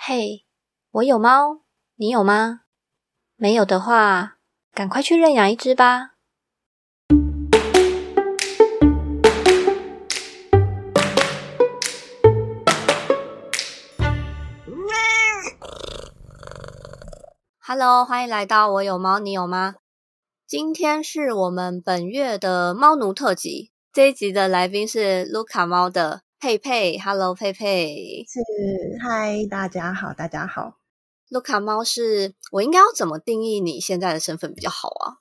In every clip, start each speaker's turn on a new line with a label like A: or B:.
A: 嘿，我有猫，你有吗？没有的话，赶快去认养一只吧。Hello，欢迎来到我有猫，你有吗？今天是我们本月的猫奴特辑，这一集的来宾是卢卡猫的佩佩。Hello，佩佩。
B: 是，嗨，大家好，大家好。
A: 卢卡猫是我应该要怎么定义你现在的身份比较好啊？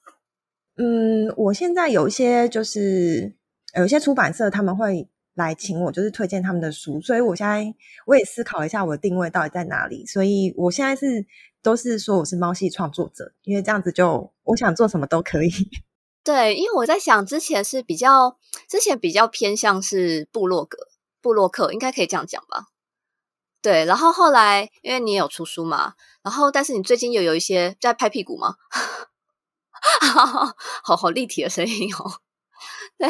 B: 嗯，我现在有一些就是有一些出版社他们会来请我，就是推荐他们的书，所以我现在我也思考一下我的定位到底在哪里，所以我现在是都是说我是猫系创作者，因为这样子就我想做什么都可以。
A: 对，因为我在想之前是比较之前比较偏向是部落格布洛克，应该可以这样讲吧？对，然后后来因为你也有出书嘛，然后但是你最近又有一些在拍屁股吗？好好立体的声音哦。对，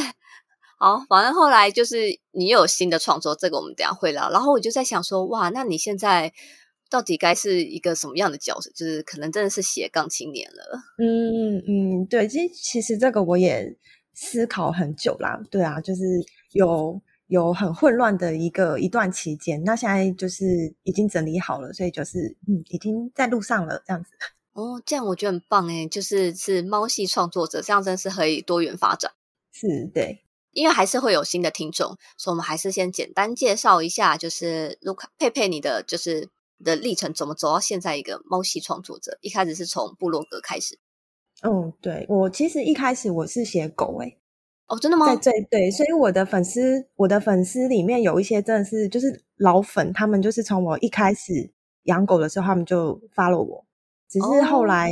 A: 好，反正后来就是你又有新的创作，这个我们等下会聊。然后我就在想说，哇，那你现在到底该是一个什么样的角色？就是可能真的是斜杠青年了。
B: 嗯嗯，对，其实其实这个我也思考很久啦。对啊，就是有。有很混乱的一个一段期间，那现在就是已经整理好了，所以就是嗯，已经在路上了这样子。
A: 哦，这样我觉得很棒诶，就是是猫系创作者，这样真是可以多元发展。
B: 是，对，
A: 因为还是会有新的听众，所以我们还是先简单介绍一下，就是卢卡佩佩你的就是的历程，怎么走到现在一个猫系创作者？一开始是从部落格开始。
B: 嗯，对我其实一开始我是写狗诶。
A: 哦，真的吗？
B: 对对对，所以我的粉丝，我的粉丝里面有一些真的是就是老粉，他们就是从我一开始养狗的时候，他们就发了我。只是后来，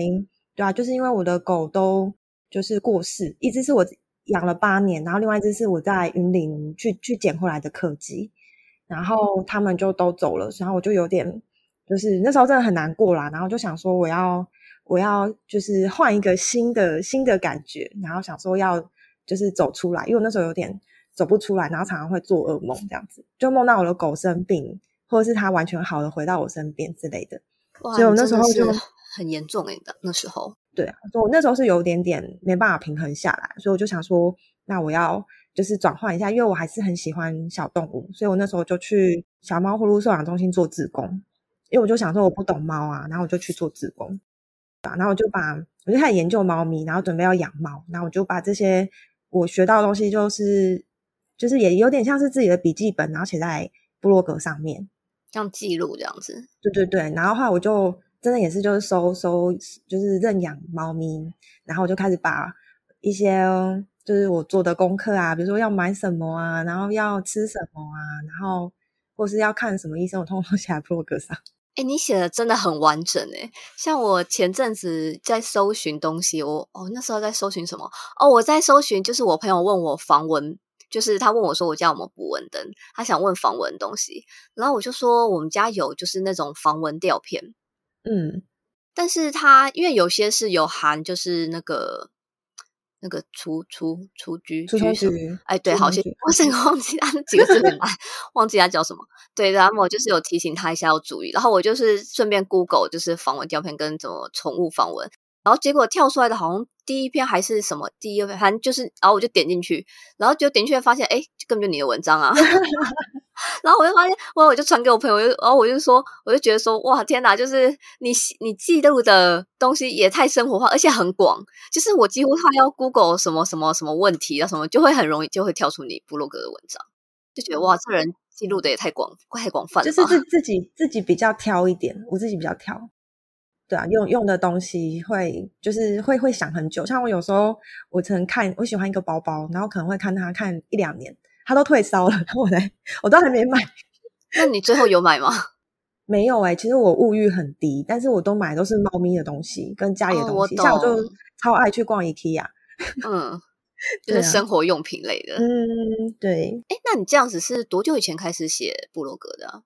B: 对啊，就是因为我的狗都就是过世，一只是我养了八年，然后另外一只是我在云林去去捡回来的柯基，然后他们就都走了，然后我就有点就是那时候真的很难过啦，然后就想说我要我要就是换一个新的新的感觉，然后想说要。就是走出来，因为我那时候有点走不出来，然后常常会做噩梦，这样子就梦到我的狗生病，或者是它完全好的回到我身边之类的。
A: 所以我那时候就很严重诶的那时候。
B: 对啊，所以我那时候是有点点没办法平衡下来，所以我就想说，那我要就是转换一下，因为我还是很喜欢小动物，所以我那时候就去小猫呼噜收养中心做志工，因为我就想说我不懂猫啊，然后我就去做志工，然后我就把我就开始研究猫咪，然后准备要养猫，然后我就把这些。我学到的东西就是，就是也有点像是自己的笔记本，然后写在部落格上面，
A: 像记录这样子。
B: 对对对，然后后来我就真的也是就是收收，就是认养猫咪，然后我就开始把一些就是我做的功课啊，比如说要买什么啊，然后要吃什么啊，然后或是要看什么医生，我通通写在部落格上。
A: 哎，你写的真的很完整哎！像我前阵子在搜寻东西，我哦那时候在搜寻什么？哦，我在搜寻，就是我朋友问我防蚊，就是他问我说我家有没有补蚊灯，他想问防蚊东西，然后我就说我们家有，就是那种防蚊吊片，
B: 嗯，
A: 但是它因为有些是有含，就是那个。那个除除除居
B: 除居，
A: 哎，对，好，谢谢。我整个忘记他那几个字很难，忘记他叫什么。对，然后我就是有提醒他一下要注意，然后我就是顺便 Google 就是防蚊胶片跟怎么宠物防蚊，然后结果跳出来的好像第一篇还是什么第一篇，反正就是，然后我就点进去，然后就点进去发现，哎，根本就你的文章啊。然后我就发现，我我就传给我朋友，然后我就说，我就觉得说，哇，天哪！就是你你记录的东西也太生活化，而且很广。就是我几乎他要 Google 什么什么什么问题啊，什么就会很容易就会跳出你部落格的文章，就觉得哇，这人记录的也太广太广泛了。
B: 就是自自己自己比较挑一点，我自己比较挑。对啊，用用的东西会就是会会想很久。像我有时候我曾看我喜欢一个包包，然后可能会看它看一两年。它都退烧了，我才我都还没买。
A: 那你最后有买吗？
B: 没有哎，其实我物欲很低，但是我都买都是猫咪的东西跟家里的东西。像我就超爱去逛 IKEA，
A: 嗯，就是生活用品类的。
B: 嗯，对。
A: 哎，那你这样子是多久以前开始写部落格的？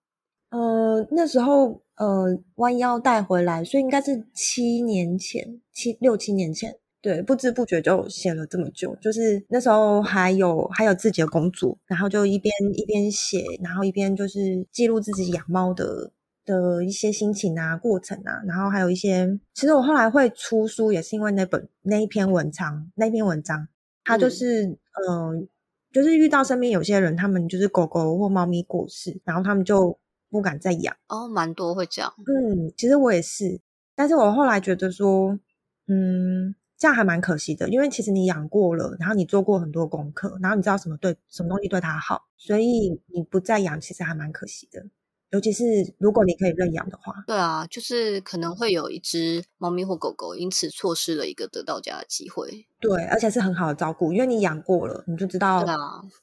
B: 呃，那时候呃弯腰带回来，所以应该是七年前，七六七年前。对，不知不觉就写了这么久，就是那时候还有还有自己的工作，然后就一边一边写，然后一边就是记录自己养猫的的一些心情啊、过程啊，然后还有一些，其实我后来会出书，也是因为那本那一篇文章，那篇文章，它就是嗯。就是遇到身边有些人，他们就是狗狗或猫咪过世，然后他们就不敢再养。
A: 哦，蛮多会这样。
B: 嗯，其实我也是，但是我后来觉得说，嗯，这样还蛮可惜的，因为其实你养过了，然后你做过很多功课，然后你知道什么对什么东西对它好，所以你不再养，其实还蛮可惜的。尤其是如果你可以认养的话，
A: 对啊，就是可能会有一只猫咪或狗狗因此错失了一个得到家的机会。
B: 对，而且是很好的照顾，因为你养过了，你就知道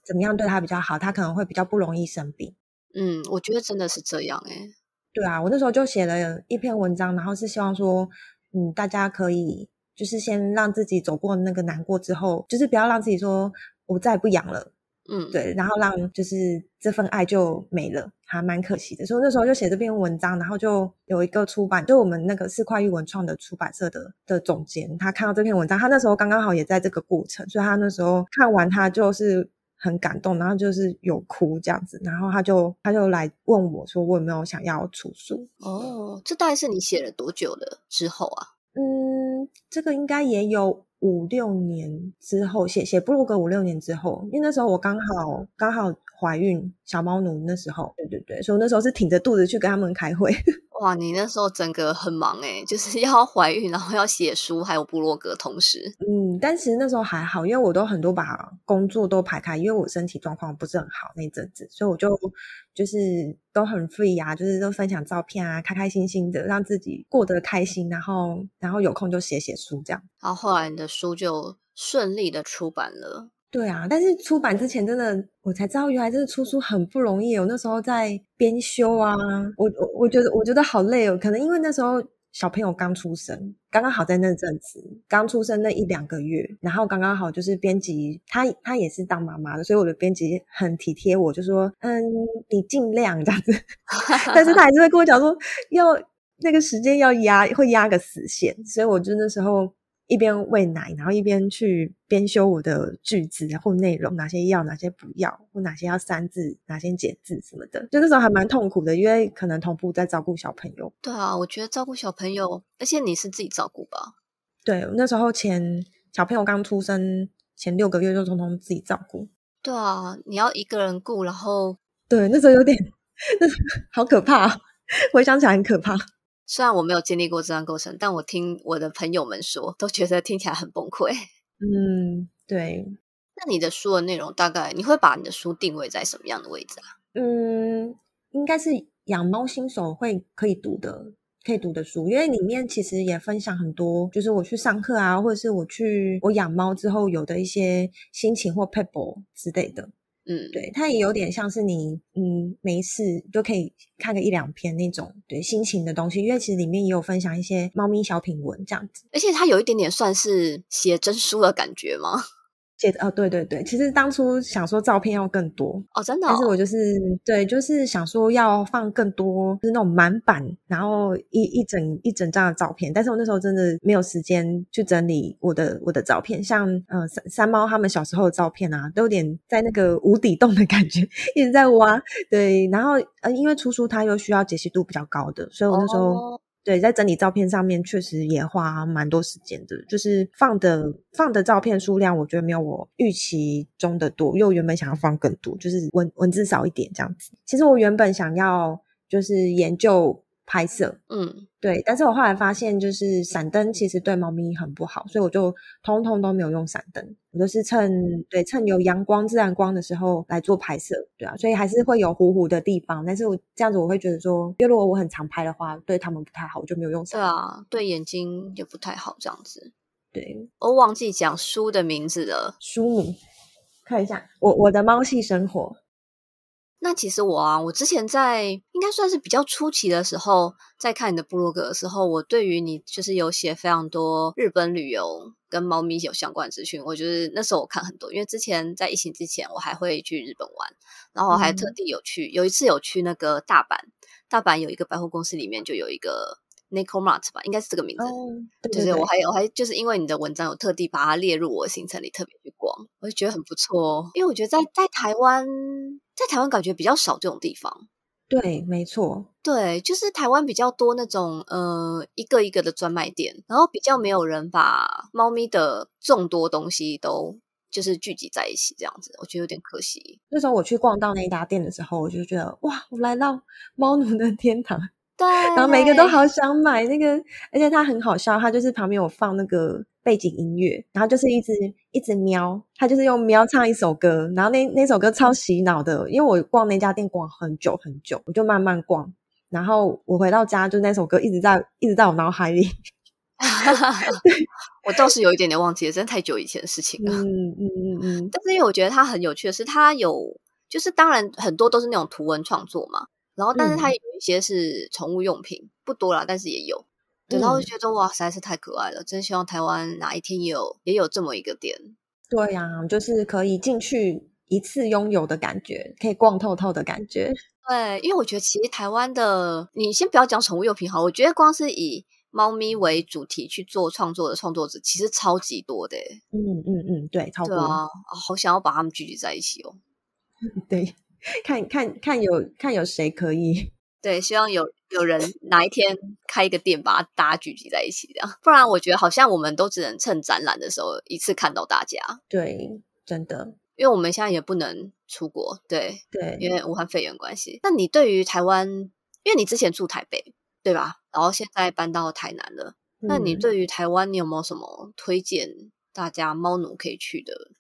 B: 怎么样对它比较好，它可能会比较不容易生病。
A: 嗯，我觉得真的是这样哎。
B: 对啊，我那时候就写了一篇文章，然后是希望说，嗯，大家可以就是先让自己走过那个难过之后，就是不要让自己说我再也不养了。嗯，对，然后让就是这份爱就没了，还蛮可惜的。所以那时候就写这篇文章，然后就有一个出版，就我们那个四块玉文创的出版社的的总监，他看到这篇文章，他那时候刚刚好也在这个过程，所以他那时候看完他就是很感动，然后就是有哭这样子，然后他就他就来问我说，我有没有想要出书？
A: 哦，这大概是你写了多久了之后啊？
B: 嗯，这个应该也有。五六年之后写写布鲁格，五六年之后，因为那时候我刚好刚好怀孕小猫奴，那时候对对对，所以那时候是挺着肚子去跟他们开会。
A: 哇，你那时候整个很忙哎，就是要怀孕，然后要写书，还有部落格同时。
B: 嗯，但其实那时候还好，因为我都很多把工作都排开，因为我身体状况不是很好那阵子，所以我就就是都很 free 啊，就是都分享照片啊，开开心心的让自己过得开心，然后然后有空就写写书这样。
A: 然后后来你的书就顺利的出版了。
B: 对啊，但是出版之前真的，我才知道原来真的出书很不容易。我那时候在编修啊，我我我觉得我觉得好累哦。可能因为那时候小朋友刚出生，刚刚好在那阵子刚出生那一两个月，然后刚刚好就是编辑他他也是当妈妈的，所以我的编辑很体贴我，就说嗯，你尽量这样子。但是他还是会跟我讲说，要那个时间要压，会压个死线。所以我就那时候。一边喂奶，然后一边去编修我的句子或内容，哪些要，哪些不要，或哪些要删字，哪些减字什么的。就那时候还蛮痛苦的，因为可能同步在照顾小朋友。
A: 对啊，我觉得照顾小朋友，而且你是自己照顾吧？
B: 对，那时候前小朋友刚出生前六个月就通通自己照顾。
A: 对啊，你要一个人顾，然后
B: 对，那时候有点，那好可怕，回想起来很可怕。
A: 虽然我没有经历过这段过程，但我听我的朋友们说，都觉得听起来很崩溃。
B: 嗯，对。
A: 那你的书的内容大概你会把你的书定位在什么样的位置啊？
B: 嗯，应该是养猫新手会可以读的、可以读的书，因为里面其实也分享很多，就是我去上课啊，或者是我去我养猫之后有的一些心情或 pebble 之类的。嗯，对，它也有点像是你，嗯，没事就可以看个一两篇那种对心情的东西，因为其实里面也有分享一些猫咪小品文这样子，
A: 而且它有一点点算是写真书的感觉吗？
B: 写哦，对对对，其实当初想说照片要更多
A: 哦，真的，
B: 但是我就是对，就是想说要放更多，就是那种满版，然后一一整一整张的照片。但是我那时候真的没有时间去整理我的我的照片，像呃三三猫他们小时候的照片啊，都有点在那个无底洞的感觉，一直在挖。对，然后呃，因为出书它又需要解析度比较高的，所以我那时候。对，在整理照片上面确实也花蛮多时间的，就是放的放的照片数量，我觉得没有我预期中的多，因为我原本想要放更多，就是文文字少一点这样子。其实我原本想要就是研究。拍摄，嗯，对，但是我后来发现，就是闪灯其实对猫咪很不好，所以我就通通都没有用闪灯，我都是趁对趁有阳光、自然光的时候来做拍摄，对啊，所以还是会有糊糊的地方，但是我这样子我会觉得说，因为如果我很常拍的话，对他们不太好，我就没有用。
A: 对啊，对眼睛也不太好，这样子。
B: 对，
A: 我忘记讲书的名字了，
B: 书名看一下，我我的猫系生活。
A: 那其实我啊，我之前在应该算是比较初期的时候，在看你的部落格的时候，我对于你就是有写非常多日本旅游跟猫咪有相关资讯。我觉得那时候我看很多，因为之前在疫情之前，我还会去日本玩，然后还特地有去，有一次有去那个大阪，大阪有一个百货公司里面就有一个。n i c o Mart 吧，应该是这个名字。就是我还有，我还就是因为你的文章，有特地把它列入我的行程里，特别去逛，我就觉得很不错。因为我觉得在在台湾，在台湾感觉比较少这种地方。
B: 对，没错，
A: 对，就是台湾比较多那种呃一个一个的专卖店，然后比较没有人把猫咪的众多东西都就是聚集在一起这样子，我觉得有点可惜。
B: 那时候我去逛到那一家店的时候，我就觉得哇，我来到猫奴的天堂。
A: 对，
B: 然后每个都好想买那个，而且它很好笑，它就是旁边有放那个背景音乐，然后就是一直一直喵，他就是用喵唱一首歌，然后那那首歌超洗脑的，因为我逛那家店逛很久很久，我就慢慢逛，然后我回到家就那首歌一直在一直在我脑海里。
A: 我倒是有一点点忘记了，真的太久以前的事情了。
B: 嗯嗯嗯嗯，
A: 但是因为我觉得它很有趣的是，它有就是当然很多都是那种图文创作嘛，然后但是它有一些是宠物用品，不多啦，但是也有。对，然后就觉得哇，实在是太可爱了，真希望台湾哪一天也有也有这么一个店。
B: 对呀，就是可以进去一次拥有的感觉，可以逛透透的感觉。
A: 对，因为我觉得其实台湾的，你先不要讲宠物用品好，我觉得光是以猫咪为主题去做创作的创作者，其实超级多的。
B: 嗯嗯嗯，对，超多
A: 啊，好想要把他们聚集在一起哦。
B: 对，看看看有看有谁可以。
A: 对，希望有有人哪一天开一个店，把大家聚集在一起，这样。不然我觉得好像我们都只能趁展览的时候一次看到大家。
B: 对，真的，
A: 因为我们现在也不能出国，对
B: 对，
A: 因为武汉肺炎关系。那你对于台湾，因为你之前住台北，对吧？然后现在搬到台南了，那你对于台湾，你有没有什么推荐大家猫奴可以去的？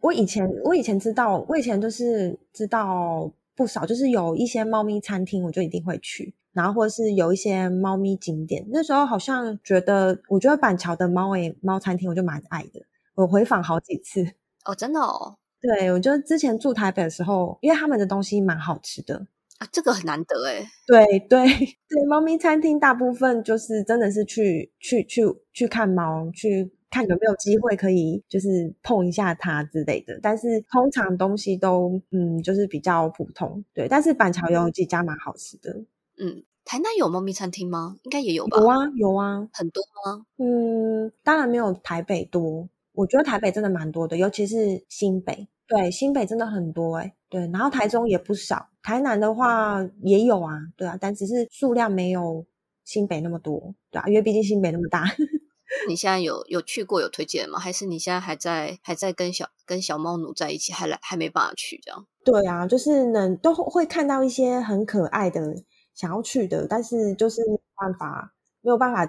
B: 我以前我以前知道，我以前就是知道。不少，就是有一些猫咪餐厅，我就一定会去，然后或者是有一些猫咪景点。那时候好像觉得，我觉得板桥的猫诶猫餐厅，我就蛮爱的。我回访好几次
A: 哦，真的哦。
B: 对，我觉得之前住台北的时候，因为他们的东西蛮好吃的
A: 啊，这个很难得诶
B: 对对 对，猫咪餐厅大部分就是真的是去去去去看猫去。看有没有机会可以就是碰一下它之类的，但是通常东西都嗯就是比较普通，对。但是板桥有几家蛮好吃的，
A: 嗯。台南有猫咪餐厅吗？应该也有吧。
B: 有啊有啊，
A: 很多吗？
B: 嗯，当然没有台北多。我觉得台北真的蛮多的，尤其是新北，对新北真的很多哎，对。然后台中也不少，台南的话也有啊，对啊，但只是数量没有新北那么多，对啊，因为毕竟新北那么大。
A: 你现在有有去过有推荐吗？还是你现在还在还在跟小跟小猫奴在一起，还来还没办法去这样？
B: 对啊，就是能都会看到一些很可爱的想要去的，但是就是没有办法没有办法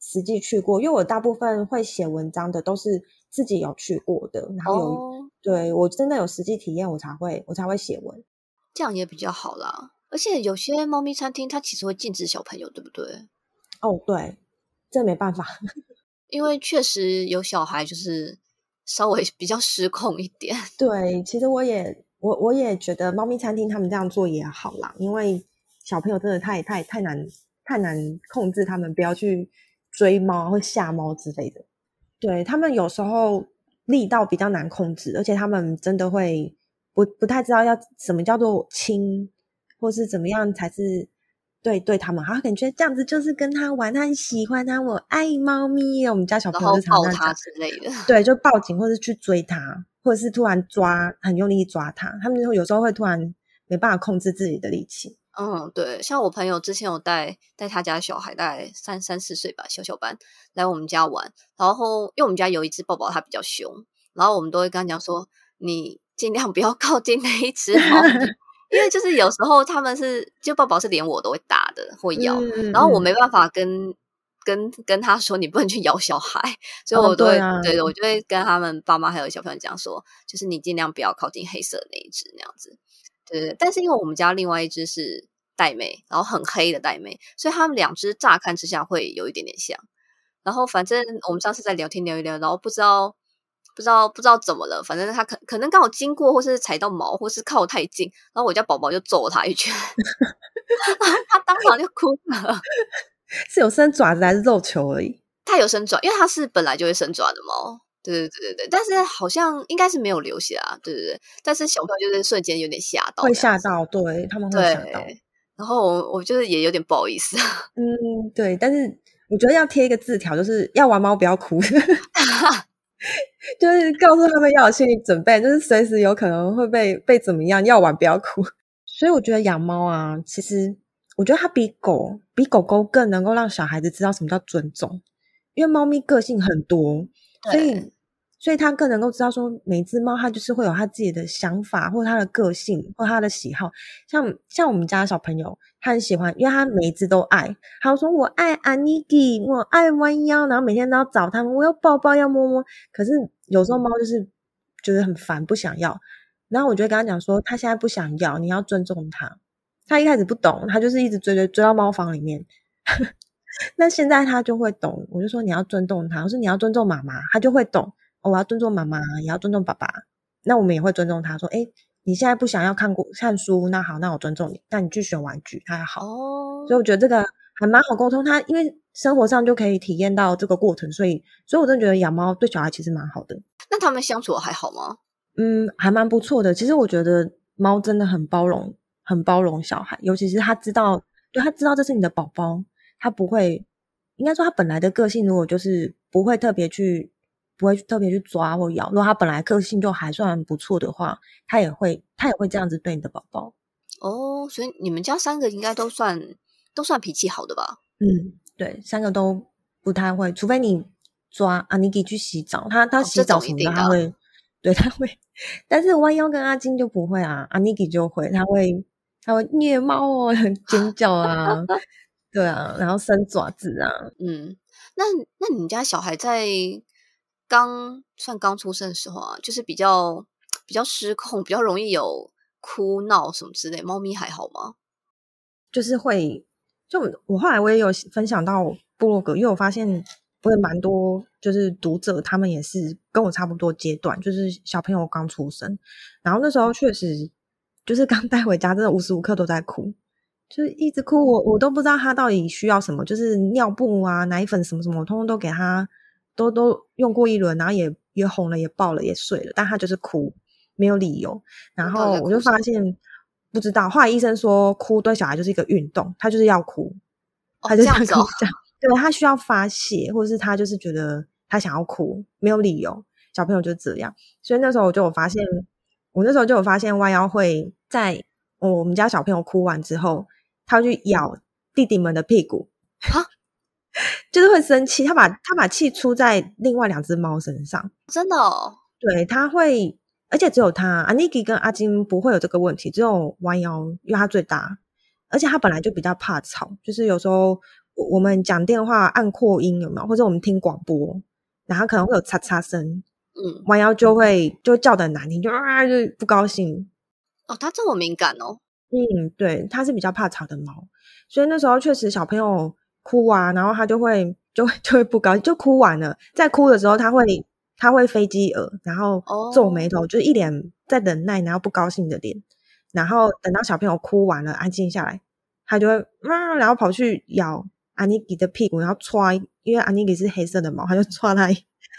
B: 实际去过，因为我大部分会写文章的都是自己有去过的，然后有对我真的有实际体验，我才会我才会写文，
A: 这样也比较好啦。而且有些猫咪餐厅它其实会禁止小朋友，对不对？
B: 哦，对，这没办法。
A: 因为确实有小孩，就是稍微比较失控一点。
B: 对，其实我也我我也觉得猫咪餐厅他们这样做也好啦，因为小朋友真的太太太难太难控制他们，不要去追猫或吓猫之类的。对他们有时候力道比较难控制，而且他们真的会不不太知道要什么叫做轻，或是怎么样才是。对对，他们好感觉这样子就是跟他玩，他很喜欢他，我爱猫咪。我们家小朋友就常
A: 抱他之类的，
B: 对，就报警或者去追他，或者是突然抓，很用力抓他。他们有时候会突然没办法控制自己的力气。
A: 嗯，对，像我朋友之前有带带他家小孩，大概三三四岁吧，小小班来我们家玩，然后因为我们家有一只宝宝，它比较凶，然后我们都会跟他讲说，你尽量不要靠近那一只猫。因为就是有时候他们是就宝宝是连我都会打的会咬，然后我没办法跟跟跟他说你不能去咬小孩，所以我都会对的，我就会跟他们爸妈还有小朋友讲说，就是你尽量不要靠近黑色那一只那样子。对对，但是因为我们家另外一只是玳瑁，然后很黑的玳瑁，所以他们两只乍看之下会有一点点像。然后反正我们上次在聊天聊一聊，然后不知道。不知道不知道怎么了，反正他可可能刚好经过，或是踩到毛，或是靠太近，然后我家宝宝就揍了他一拳，他当场就哭了。
B: 是有伸爪子还是肉球而已？
A: 他有伸爪，因为他是本来就会伸爪的猫。对对对对对，但是好像应该是没有流血啊。对对对，但是小朋友就是瞬间有点吓到，
B: 会吓到，对他们会吓到。
A: 然后我我就是也有点不好意思。
B: 嗯，对，但是我觉得要贴一个字条，就是要玩猫不要哭。就是告诉他们要有心理准备，就是随时有可能会被被怎么样，要玩不要哭。所以我觉得养猫啊，其实我觉得它比狗比狗狗更能够让小孩子知道什么叫尊重，因为猫咪个性很多，所以所以他更能够知道说，每只猫它就是会有它自己的想法，或它的个性，或它的喜好。像像我们家小朋友，他很喜欢，因为他每一只都爱，他说我爱安妮基，我爱弯腰，然后每天都要找他们，我要抱抱，要摸摸。可是有时候猫就是觉得很烦，不想要。然后我就跟他讲说，他现在不想要，你要尊重他。他一开始不懂，他就是一直追追追到猫房里面。那现在他就会懂，我就说你要尊重他，我说你要尊重妈妈，他就会懂。我要尊重妈妈，也要尊重爸爸。那我们也会尊重他，说，哎，你现在不想要看过看书，那好，那我尊重你。那你去选玩具，他好。哦。所以我觉得这个还蛮好沟通。他因为生活上就可以体验到这个过程，所以，所以我真的觉得养猫对小孩其实蛮好的。
A: 那他们相处还好吗？
B: 嗯，还蛮不错的。其实我觉得猫真的很包容，很包容小孩，尤其是他知道，对他知道这是你的宝宝，他不会，应该说他本来的个性，如果就是不会特别去，不会特别去抓或咬。如果他本来个性就还算不错的话，他也会，他也会这样子对你的宝宝。
A: 哦，所以你们家三个应该都算都算脾气好的吧？
B: 嗯，对，三个都不太会，除非你抓阿尼基去洗澡，他他洗澡什么的他会。对他会，但是弯腰跟阿金就不会啊，阿尼基就会，他会他会虐猫哦，尖叫啊，对啊，然后伸爪子啊，
A: 嗯，那那你们家小孩在刚算刚出生的时候啊，就是比较比较失控，比较容易有哭闹什么之类，猫咪还好吗？
B: 就是会，就我后来我也有分享到部落格，因为我发现。我也蛮多，就是读者，他们也是跟我差不多阶段，就是小朋友刚出生，然后那时候确实就是刚带回家，真的无时无刻都在哭，就是一直哭，我我都不知道他到底需要什么，就是尿布啊、奶粉什么什么，我通通都给他，都都用过一轮，然后也也哄了，也抱了，也睡了，但他就是哭，没有理由，然后我就发现不知道，后来医生说哭对小孩就是一个运动，他就是要哭，他就这样跟我讲。对他需要发泄，或者是他就是觉得他想要哭，没有理由。小朋友就这样，所以那时候我就有发现，我那时候就有发现，弯腰会在我们家小朋友哭完之后，他去咬弟弟们的屁股，哈，就是会生气。他把他把气出在另外两只猫身上，
A: 真的？哦？
B: 对，他会，而且只有他阿尼基跟阿金不会有这个问题，只有弯腰，因为他最大，而且他本来就比较怕吵，就是有时候。我们讲电话按扩音有没有？或者我们听广播，然后可能会有嚓嚓声，嗯，弯腰就会就叫的难听，就啊就不高兴。
A: 哦，它这么敏感哦。
B: 嗯，对，它是比较怕吵的猫，所以那时候确实小朋友哭啊，然后他就会就就会不高兴，就哭完了，在哭的时候，他会他会飞机耳，然后皱眉头，就是一脸在忍耐，然后不高兴的脸，然后等到小朋友哭完了，安静下来，他就会啊，然后跑去咬。安妮给的屁股，然后搓，因为安妮给是黑色的毛，他就搓他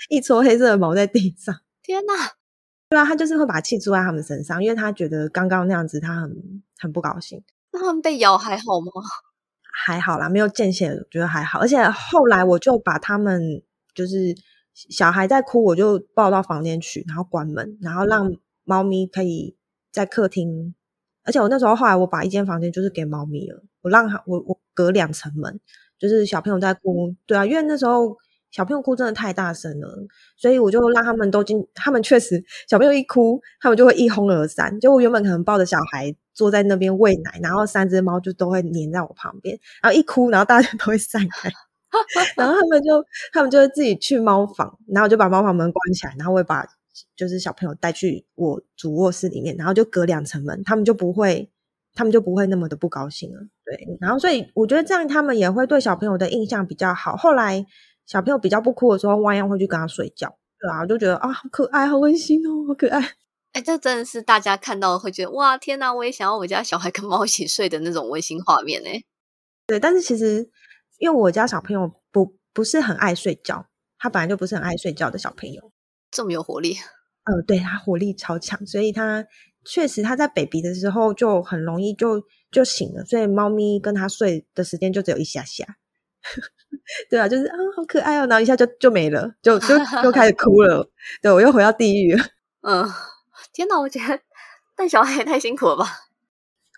B: 一搓黑色的毛在地上。
A: 天哪！
B: 对啊，他就是会把气出在他们身上，因为他觉得刚刚那样子他很很不高兴。
A: 那他们被咬还好吗？
B: 还好啦，没有见血，觉得还好。而且后来我就把他们就是小孩在哭，我就抱到房间去，然后关门，然后让猫咪可以在客厅。而且我那时候后来我把一间房间就是给猫咪了，我让它我我隔两层门。就是小朋友在哭，对啊，因为那时候小朋友哭真的太大声了，所以我就让他们都进。他们确实小朋友一哭，他们就会一哄而散。就我原本可能抱着小孩坐在那边喂奶，然后三只猫就都会黏在我旁边，然后一哭，然后大家都会散开，然后他们就他们就会自己去猫房，然后就把猫房门关起来，然后会把就是小朋友带去我主卧室里面，然后就隔两层门，他们就不会。他们就不会那么的不高兴了，对。然后，所以我觉得这样他们也会对小朋友的印象比较好。后来小朋友比较不哭的时候，弯腰会去跟他睡觉，对啊，我就觉得啊，好可爱，好温馨哦，好可爱。
A: 哎，这真的是大家看到会觉得哇，天哪，我也想要我家小孩跟猫一起睡的那种温馨画面呢。
B: 对，但是其实因为我家小朋友不不是很爱睡觉，他本来就不是很爱睡觉的小朋友，
A: 这么有活力。
B: 呃，对他活力超强，所以他。确实，他在 baby 的时候就很容易就就醒了，所以猫咪跟他睡的时间就只有一下下。对啊，就是啊，好可爱哦，然后一下就就没了，就就就开始哭了。对我又回到地狱了。
A: 嗯，天哪，我觉得带小孩也太辛苦了吧。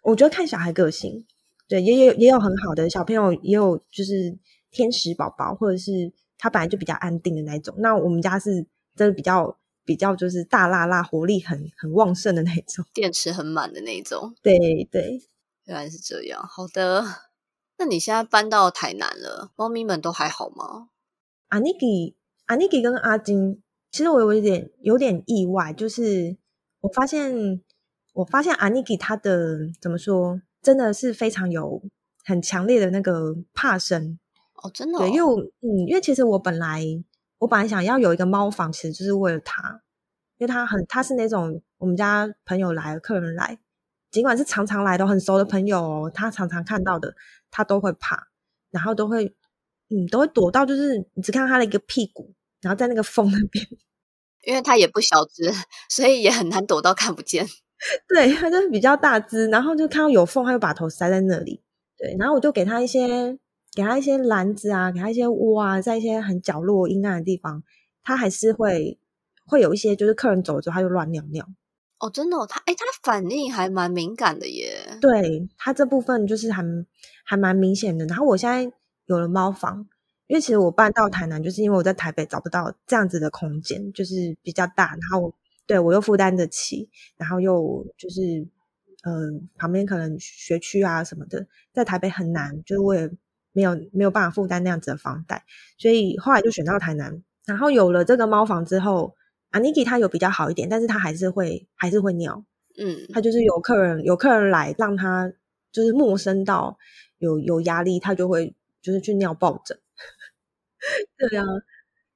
B: 我觉得看小孩个性，对，也有也有很好的小朋友，也有就是天使宝宝，或者是他本来就比较安定的那种。那我们家是真的比较比较就是大辣辣，活力很很旺盛的那种，
A: 电池很满的那种。
B: 对对，
A: 原来是这样。好的，那你现在搬到台南了，猫咪们都还好吗？
B: 阿尼基、阿尼基跟阿金，其实我有一点有点意外，就是我发现。我发现阿尼基他的怎么说，真的是非常有很强烈的那个怕生
A: 哦，真的。
B: 对，因为嗯，因为其实我本来我本来想要有一个猫房，其实就是为了他，因为他很他是那种我们家朋友来客人来，尽管是常常来的很熟的朋友，他常常看到的他都会怕，然后都会嗯都会躲到就是你只看到他的一个屁股，然后在那个风那边，
A: 因为它也不小只，所以也很难躲到看不见。
B: 对，它就是比较大只，然后就看到有缝，它就把头塞在那里。对，然后我就给它一些，给它一些篮子啊，给它一些窝啊，在一些很角落阴暗的地方，它还是会会有一些，就是客人走了之后，它就乱尿尿。
A: 哦，真的，它哎，它反应还蛮敏感的耶。
B: 对，它这部分就是还还蛮明显的。然后我现在有了猫房，因为其实我搬到台南，就是因为我在台北找不到这样子的空间，就是比较大，然后。对我又负担得起，然后又就是，嗯，旁边可能学区啊什么的，在台北很难，就是我也没有没有办法负担那样子的房贷，所以后来就选到台南。然后有了这个猫房之后，阿尼基它有比较好一点，但是它还是会还是会尿，
A: 嗯，
B: 它就是有客人有客人来，让它就是陌生到有有压力，它就会就是去尿抱枕。对啊，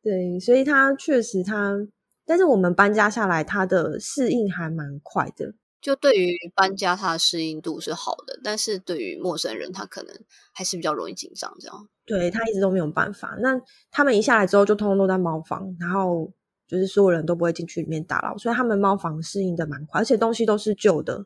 B: 对，所以他确实他。但是我们搬家下来，他的适应还蛮快的。
A: 就对于搬家，他的适应度是好的，但是对于陌生人，他可能还是比较容易紧张。这样，
B: 对他一直都没有办法。那他们一下来之后，就通通都在猫房，然后就是所有人都不会进去里面打扰，所以他们猫房适应的蛮快，而且东西都是旧的，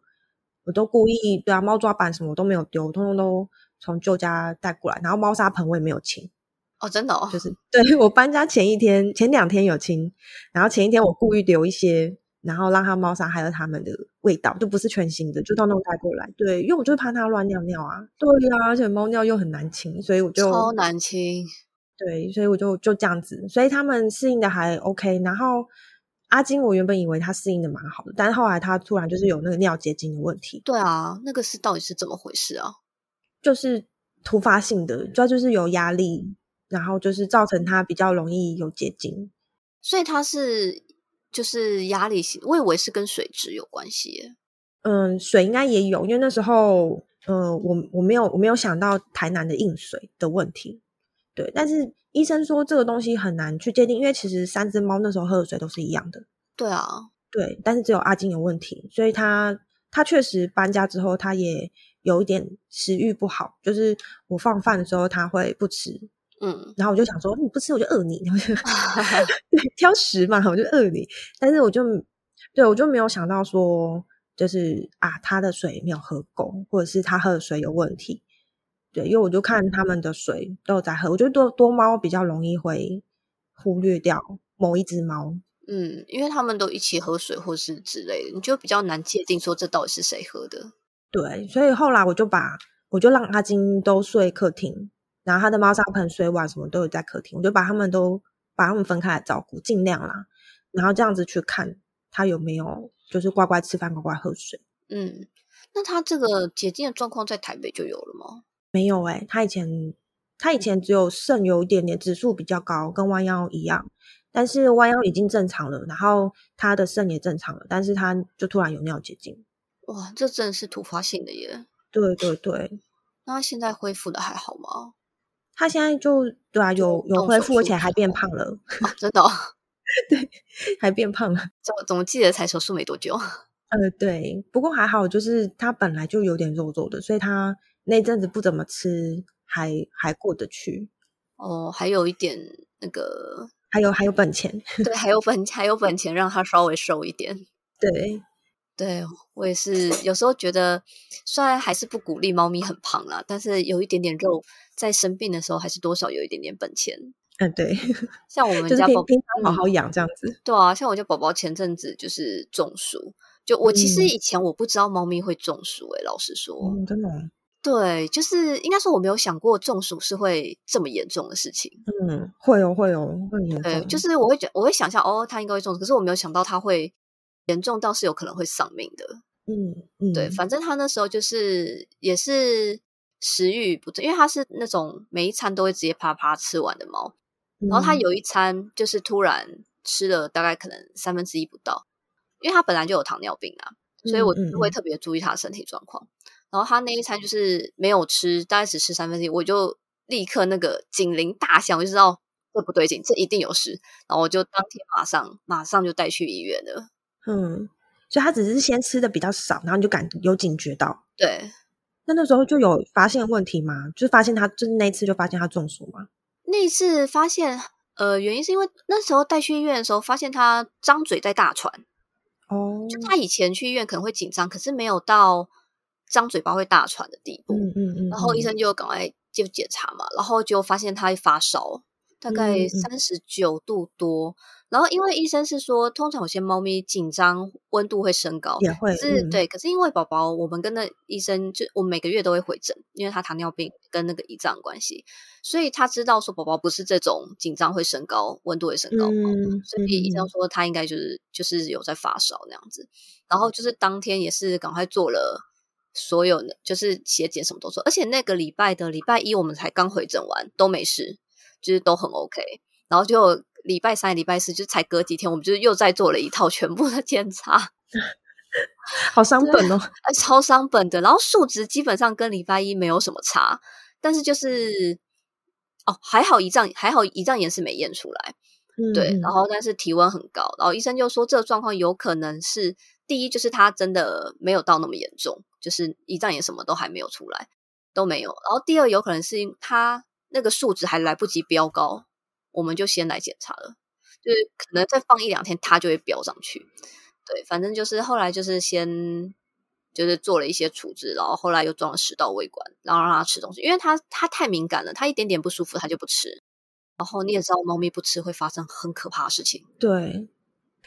B: 我都故意对啊，猫抓板什么都没有丢，通通都从旧家带过来，然后猫砂盆我也没有清。
A: 哦，真的哦，
B: 就是对 我搬家前一天、前两天有清，然后前一天我故意留一些，然后让它猫砂还有它们的味道，就不是全新的，就都弄带过来。对，因为我就怕它乱尿尿啊。对啊，而且猫尿又很难清，所以我就
A: 超难清。
B: 对，所以我就就这样子，所以他们适应的还 OK。然后阿金，我原本以为他适应的蛮好的，但是后来他突然就是有那个尿结晶的问题。
A: 对啊，那个是到底是怎么回事啊？
B: 就是突发性的，主要就是有压力。然后就是造成它比较容易有结晶，
A: 所以它是就是压力型，我以为是跟水质有关系。
B: 嗯，水应该也有，因为那时候，呃，我我没有我没有想到台南的硬水的问题。对，但是医生说这个东西很难去界定，因为其实三只猫那时候喝的水都是一样的。
A: 对啊，
B: 对，但是只有阿金有问题，所以他他确实搬家之后，他也有一点食欲不好，就是我放饭的时候他会不吃。
A: 嗯，
B: 然后我就想说，你不吃我就饿你，然后就 对挑食嘛，我就饿你。但是我就对我就没有想到说，就是啊，他的水没有喝够，或者是他喝的水有问题。对，因为我就看他们的水都有在喝，我觉得多多猫比较容易会忽略掉某一只猫。
A: 嗯，因为他们都一起喝水或是之类的，你就比较难界定说这到底是谁喝的。
B: 对，所以后来我就把我就让阿金都睡客厅。然后他的猫砂盆、水碗什么都有在客厅，我就把他们都把他们分开来照顾，尽量啦。然后这样子去看他有没有就是乖乖吃饭、乖乖喝水。
A: 嗯，那他这个解禁的状况在台北就有了吗？
B: 没有哎，他以前他以前只有肾有一点点指数比较高，跟弯腰一样，但是弯腰已经正常了，然后他的肾也正常了，但是他就突然有尿结晶。
A: 哇，这真的是突发性的耶！
B: 对对对，
A: 那他现在恢复的还好吗？
B: 他现在就对啊，有有恢复，而且还变胖了，
A: 真的，
B: 对，还变胖了。
A: 怎么怎么记得才手术没多久？
B: 呃，对，不过还好，就是他本来就有点肉肉的，所以他那阵子不怎么吃，还还过得去。
A: 哦，还有一点那个，
B: 还有还有本钱，
A: 对，还有本还有本钱让他稍微瘦一点，
B: 对。
A: 对我也是，有时候觉得虽然还是不鼓励猫咪很胖啦，但是有一点点肉，在生病的时候还是多少有一点点本钱。
B: 嗯，对，
A: 像我们家宝
B: 平常好好养这样子。
A: 对啊，像我家宝宝前阵子就是中暑，就我其实
B: 嗯
A: 以前我不知道猫咪会中暑、欸，老实说，
B: 嗯，真的哦，
A: 对，就是应该说我没有想过中暑是会这么严重的事情。
B: 嗯，会哦，会哦，会很严
A: 对，
B: 重，
A: 就是我会觉我会想象哦，它应该会中暑，可是我没有想到它会严重到是有可能会丧命的。
B: 嗯嗯，
A: 对，反正他那时候就是也是食欲不振，因为他是那种每一餐都会直接啪啪吃完的猫。然后它
B: 嗯
A: 有一餐就是突然吃了大概可能三分之一不到，因为他本来就有糖尿病啊，所以我就会
B: 嗯
A: 特别注意他的身体状况。然后他那一餐就是没有吃，大概只吃三分之一，我就立刻那个警铃大响，我就知道这不对劲，这一定有事。然后我就当天马上马上就带去医院了。
B: 嗯，所以他只是先吃的比较少，然后你就感有警觉到。
A: 对，
B: 那那时候就有发现问题吗？就是发现他，就是那一次就发现他中暑吗？
A: 那一次发现，呃，原因是因为那时候带去医院的时候，发现他张嘴在大喘。
B: 哦，
A: 就他以前去医院可能会紧张，可是没有到张嘴巴会大喘的地步。
B: 嗯嗯嗯，
A: 然后医生就赶快就检查嘛，然后就发现他发烧，大概三十九度多。然后因为医生是说，通常有些猫咪紧张温度会升高，
B: 也会
A: 是对，可是因为宝宝，我们跟那医生就我们每个月都会回诊，因为他糖尿病跟那个胰脏有关系，所以他知道说宝宝不是这种紧张会升高、温度会升高猫，
B: 嗯，
A: 所以医生
B: 嗯。
A: 说他应该就是就是有在发烧那样子，然后就是当天也是赶快做了所有的，就是血检什么都做，而且那个礼拜的礼拜一我们才刚回诊完，都没事，就是都很 OK，然后就礼拜三、礼拜四就才隔几天，我们就是又再做了一套全部的检查，
B: 好伤本哦。
A: 呃，超伤本的，然后数值基本上跟礼拜一没有什么差，但是就是哦还好胰脏还好胰脏炎是没验出来。对，
B: 嗯
A: 然后但是体温很高，然后医生就说这个状况有可能是第一就是他真的没有到那么严重，就是胰脏炎什么都还没有出来，都没有。然后第二有可能是他那个数值还来不及飙高，我们就先来检查了，就是可能再放一两天它就会飙上去。对，反正就是后来就是先就是做了一些处置，然后后来又装了食道胃管，然后让它吃东西，因为它它太敏感了，它一点点不舒服它就不吃。然后你也知道，猫咪不吃会发生很可怕的事情。
B: 对，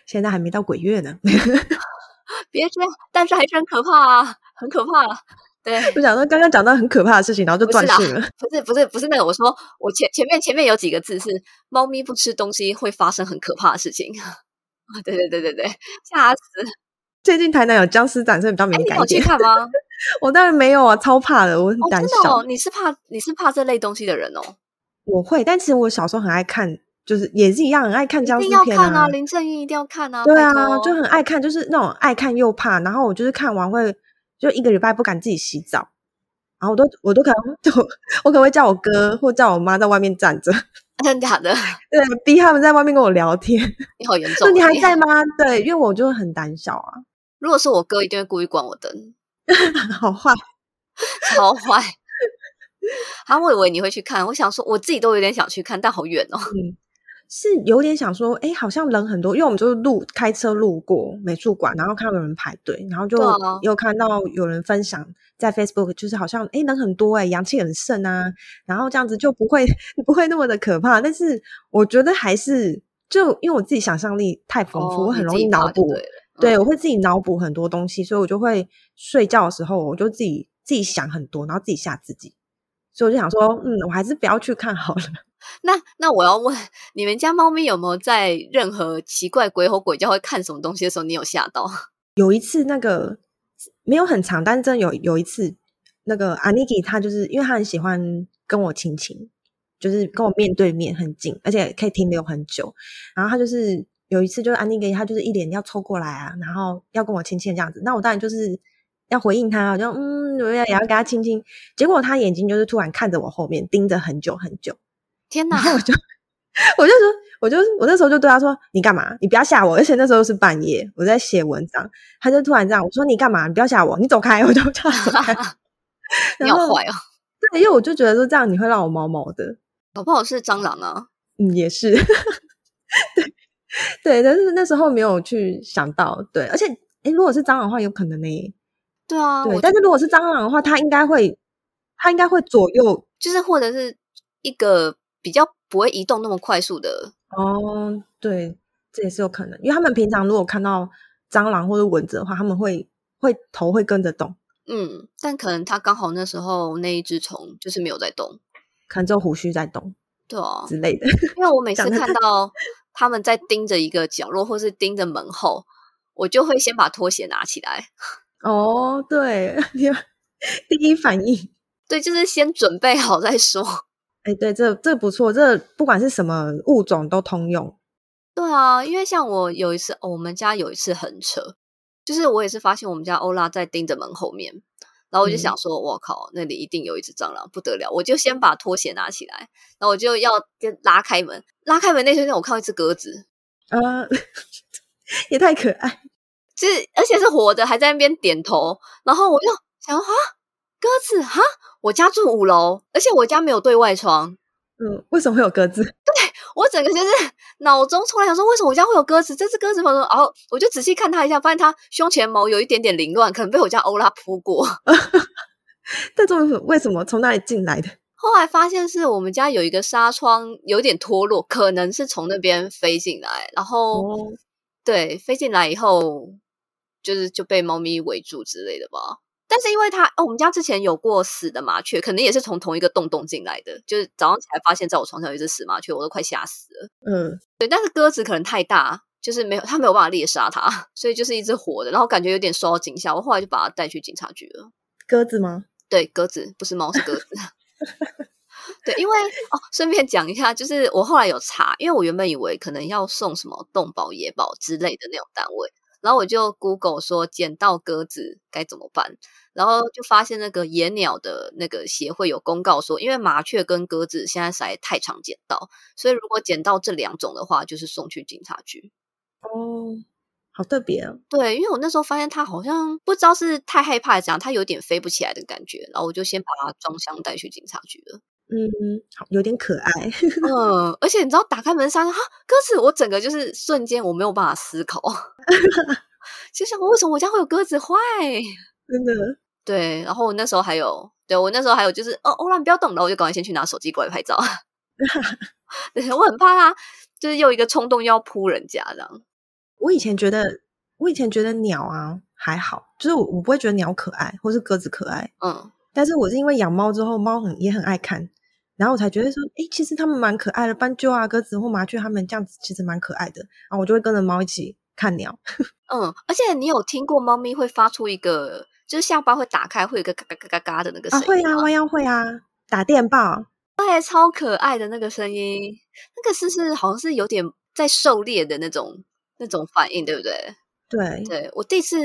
B: 现在还没到鬼月呢。
A: 别这样，但是还是很可怕啊，很可怕、啊。对，
B: 我想说，刚刚讲到很可怕的事情，然后就断线了。
A: 不是不是不是那个，我说我前前面前面有几个字是猫咪不吃东西会发生很可怕的事情。啊，对对对对对，吓死！
B: 最近台南有僵尸展，所以比较
A: 哎，
B: 敏
A: 你有去。看吗？
B: 我当然没有啊，超怕的，我很
A: 哦，
B: 胆小。
A: 你是怕你是怕这类东西的人哦，
B: 我会，但其实我小时候很爱看，就是也是一样，很爱看僵尸片
A: 要看啊！林正英一定要看啊！拜
B: 对啊，就很爱看，就是那种爱看又怕。然后我就是看完会就一个礼拜不敢自己洗澡，然后我都我都可能就 我可能会叫我哥或叫我妈在外面站着，
A: 真的假的？
B: 对，逼他们在外面跟我聊天。
A: 你好严重！
B: 你还在 吗？对，因为我就很胆小啊，
A: 如果是我哥，一定会故意关我灯，
B: 好坏。
A: 超坏。啊，我以为你会去看，我想说我自己都有点想去看，但好远哦。
B: 是有点想说，哎，好像人很多，因为我们就是路开车路过美术馆，然后看到有人排队，然后就
A: 对啊
B: 有看到有人分享在 Facebook，就是好像哎人很多哎、阳气很盛啊，然后这样子就不会 不会那么的可怕。但是我觉得还是就因为我自己想象力太丰富，
A: 哦
B: 我很容易脑补，
A: 对
B: 我会自己脑补很多东西，所以我就会睡觉的时候，我就自己自己想很多，然后自己吓自己。所以我就想说，嗯，我还是不要去看好了。
A: 那那我要问，你们家猫咪有没有在任何奇怪鬼吼鬼叫会看什么东西的时候，你有吓到？
B: 有一次那个没有很长，但是真的有有一次，那个 Aniki 他就是因为他很喜欢跟我亲亲，就是跟我面对面很近，而且可以停留很久。然后他就是有一次，就是 Aniki 他就是一脸要凑过来啊，然后要跟我亲亲这样子。那我当然就是要回应他，我就嗯，我要也要给他亲亲。结果他眼睛就是突然看着我后面，盯着很久很久。
A: 天哪
B: 我就我就说，我就我那时候就对他说：“你干嘛？你不要吓我！”而且那时候是半夜，我在写文章，他就突然这样我说：“你干嘛？你不要吓我！你走开！”我就叫他走开。
A: 你
B: 然后
A: 好坏哦，
B: 对，因为我就觉得说这样你会让我毛毛的，
A: 搞不好是蟑螂啊！
B: 嗯，也是，对对，但是那时候没有去想到，对，而且诶，如果是蟑螂的话，有可能呢，
A: 对啊，
B: 对，但是如果是蟑螂的话，它应该会，它应该会左右
A: 就是或者是一个比较不会移动那么快速的，
B: 哦，对，这也是有可能，因为他们平常如果看到蟑螂或者蚊子的话，他们会会头会跟着动。
A: 嗯，但可能它刚好那时候那一只虫就是没有在动，
B: 可能只有胡须在动。
A: 对啊
B: 之类的。
A: 因为我每次看到他们在盯着一个角落，或是盯着门后，我就会先把拖鞋拿起来。
B: 哦，对，第一反应，
A: 对，就是先准备好再说。
B: 哎，对，这这不错，这不管是什么物种都通用。
A: 对啊，因为像我有一次，哦、我们家有一次很扯，就是我也是发现我们家欧拉在盯着门后面，然后我就想说，我、靠，那里一定有一只蟑螂，不得了！我就先把拖鞋拿起来，然后我就要就拉开门，拉开门那瞬间，我看到一只鸽子，
B: 呃，也太可爱。
A: 就是而且是活的，还在那边点头，然后我又想说，哈，鸽子哈，我家住五楼，而且我家没有对外窗，
B: 嗯，为什么会有鸽子？
A: 对我整个就是脑中突然想说，为什么我家会有鸽子？这只鸽子然后我就仔细看它一下，发现它胸前毛有一点点凌乱，可能被我家欧拉扑过。
B: 但这么为什么从那里进来的？
A: 后来发现是我们家有一个纱窗有点脱落，可能是从那边飞进来，然后、
B: 哦，
A: 对飞进来以后，就是就被猫咪围住之类的吧。但是因为它哦，我们家之前有过死的麻雀，可能也是从同一个洞洞进来的。就是早上起来发现，在我床上有一只死麻雀，我都快吓死了。
B: 嗯，
A: 对，但是鸽子可能太大，就是没有它没有办法猎杀它，所以就是一只活的，然后感觉有点受到惊吓，我后来就把它带去警察局了。
B: 鸽子吗？
A: 对，鸽子不是猫，是鸽子。对，因为哦，顺便讲一下，就是我后来有查，因为我原本以为可能要送什么动保、野保之类的那种单位，然后我就 Google 说捡到鸽子该怎么办，然后就发现那个野鸟的那个协会有公告说，因为麻雀跟鸽子现在实在太常捡到，所以如果捡到这两种的话，就是送去警察局。
B: 哦，好特别啊。
A: 对，因为我那时候发现它好像不知道是太害怕怎样，它有点飞不起来的感觉，然后我就先把它装箱带去警察局了。
B: 嗯，好，有点可爱。
A: 嗯，而且你知道，打开门上哈鸽子，我整个就是瞬间我没有办法思考 就想为什么我家会有鸽子坏？
B: 真的，
A: 对，然后我那时候还有，对我那时候还有就是，哦，欧拉你不要动，然后我就赶快先去拿手机过来拍照。对，我很怕它，就是又一个冲动要扑人家这样。
B: 我以前觉得，我以前觉得鸟啊还好，就是我我不会觉得鸟可爱，或是鸽子可爱。
A: 嗯，
B: 但是我是因为养猫之后，猫很也很爱看，然后我才觉得说，哎，其实它们蛮可爱的，斑鸠啊、鸽子或麻雀，它们这样子其实蛮可爱的。然后我就会跟着猫一起看鸟。
A: 嗯，而且你有听过猫咪会发出一个，就是下巴会打开，会有一个嘎嘎嘎嘎嘎的那个
B: 啊，
A: 声音
B: 会啊，
A: 吗
B: 弯腰会啊，打电报。
A: 对，超可爱的那个声音，那个是是好像是有点在狩猎的那种那种反应，对不对？
B: 对，
A: 对我第一次，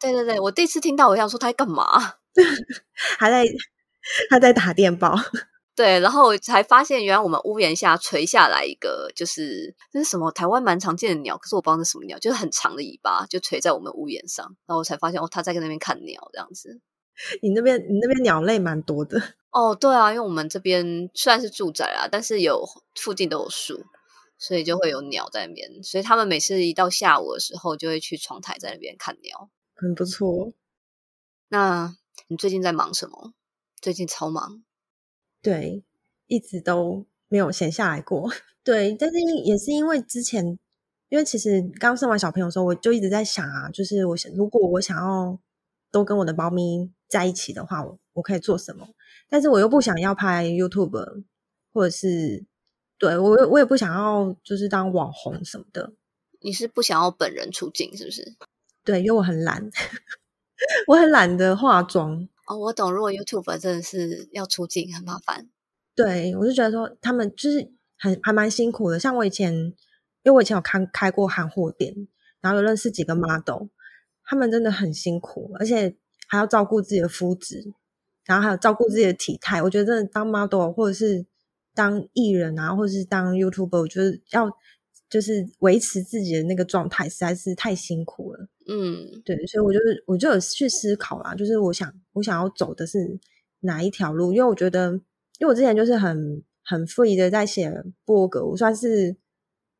A: 对对对，我第一次听到，我想说他在干嘛？
B: 还在还在打电报。
A: 对，然后我才发现，原来我们屋檐下垂下来一个，就是那是什么台湾蛮常见的鸟，可是我不知道是什么鸟，就是很长的尾巴，就垂在我们屋檐上。然后我才发现，哦，他在那边看鸟这样子。
B: 你那边你那边鸟类蛮多的。
A: 哦，对啊，因为我们这边虽然是住宅啊，但是有附近都有树，所以就会有鸟在那边。所以他们每次一到下午的时候，就会去窗台在那边看鸟。
B: 很不错。
A: 那你最近在忙什么？最近超忙。
B: 对，一直都没有闲下来过。对，但是也是因为之前，因为其实刚生完小朋友的时候，我就一直在想啊，就是我想，如果我想要都跟我的猫咪在一起的话，我我可以做什么？但是我又不想要拍 YouTube，或者是对我我也不想要就是当网红什么的。
A: 你是不想要本人出镜是不是？
B: 对，因为我很懒，我很懒得化妆。
A: 哦，我懂。如果 YouTube 真的是要出镜，很麻烦。
B: 对，我就觉得说他们就是很还蛮辛苦的。像我以前，因为我以前有开开过韩货店，然后有认识几个 model，他们真的很辛苦，而且还要照顾自己的肤质，然后还有照顾自己的体态。我觉得真的当 model 或者是当艺人啊，或者是当 YouTuber，我觉得要就是维持自己的那个状态，实在是太辛苦了。
A: 嗯，
B: 对，所以我就是我就有去思考啦，就是我想我想要走的是哪一条路，因为我觉得，因为我之前就是很很 free 的在写博格，我算是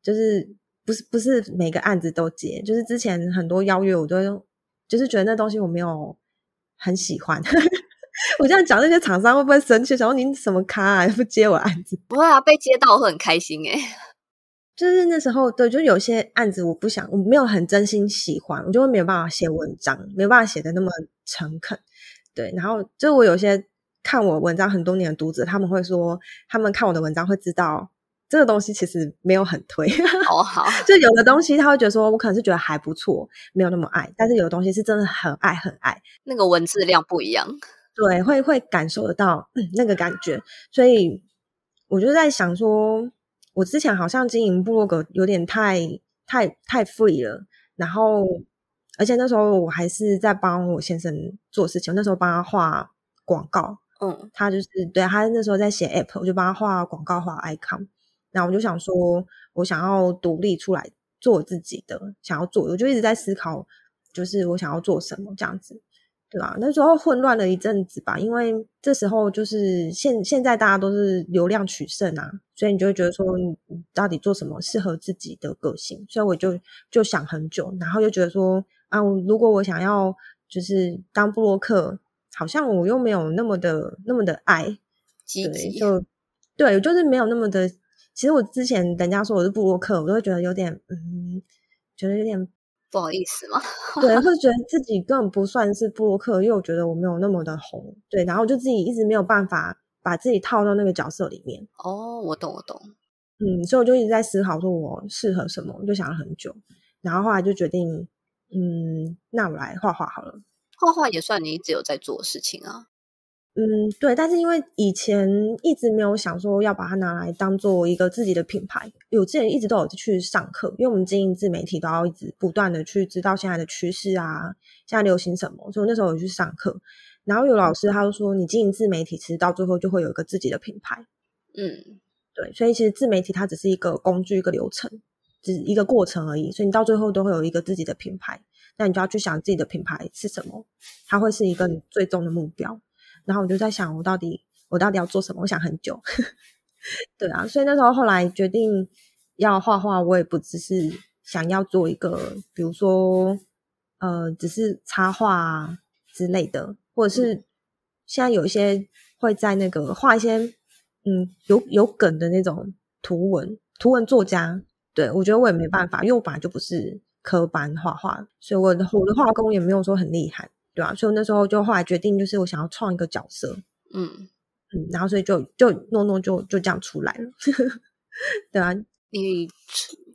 B: 就是不是不是每个案子都接，就是之前很多邀约我都就是觉得那东西我没有很喜欢。我这样讲，那些厂商会不会生气？想说您什么咖啊，不接我案子？
A: 不会啊，被接到我会很开心诶、
B: 就是那时候，对，就有些案子我不想，我没有很真心喜欢，我就会没有办法写文章，没有办法写的那么诚恳。对，然后就我有些看我文章很多年的读者，他们会说，他们看我的文章会知道这个东西其实没有很推。
A: 好好，
B: 就有的东西他会觉得说我可能是觉得还不错，没有那么爱，但是有的东西是真的很爱很爱，
A: 那个文字量不一样。
B: 对，会会感受得到那个感觉，所以我就在想说。我之前好像经营部落格有点太太太 free 了，然后而且那时候我还是在帮我先生做事情，那时候帮他画广告，
A: 嗯，
B: 他就是对他那时候在写 app，我就帮他画广告画 icon，然后我就想说，我想要独立出来做自己的，想要做，我就一直在思考，就是我想要做什么这样子。对啊？那时候混乱了一阵子吧，因为这时候就是现现在大家都是流量取胜啊，所以你就会觉得说，你到底做什么适合自己的个性？所以我就就想很久，然后就觉得说，啊，如果我想要就是当布洛克，好像我又没有那么的那么的爱
A: 积极，
B: 就对，就是没有那么的。其实我之前人家说我是布洛克，我都会觉得有点，嗯，觉得有点。
A: 不好意思吗？
B: 对，会觉得自己根本不算是布洛克，因为我觉得我没有那么的红。对，然后就自己一直没有办法把自己套到那个角色里面。
A: 哦，我懂，我懂。
B: 嗯，所以我就一直在思考，说我适合什么，我就想了很久，然后后来就决定，嗯，那我来画画好了。
A: 画画也算你一直有在做的事情啊。
B: 嗯，对，但是因为以前一直没有想说要把它拿来当做一个自己的品牌，有之前一直都有去上课，因为我们经营自媒体都要一直不断的去知道现在的趋势啊，现在流行什么，所以那时候有去上课，然后有老师他就说，你经营自媒体其实到最后就会有一个自己的品牌，
A: 嗯，
B: 对，所以其实自媒体它只是一个工具，一个流程，只一个过程而已，所以你到最后都会有一个自己的品牌，那你就要去想自己的品牌是什么，它会是一个你最终的目标。然后我就在想，我到底我到底要做什么？我想很久，对啊，所以那时候后来决定要画画，我也不只是想要做一个，比如说呃，只是插画之类的，或者是现在有一些会在那个画一些嗯有有梗的那种图文图文作家，对我觉得我也没办法，因为我本来就不是科班画画，所以我的我的画工也没有说很厉害。对啊，所以那时候就后来决定，就是我想要创一个角色，
A: 嗯
B: 嗯，然后所以就就诺诺就就这样出来了，对啊，
A: 你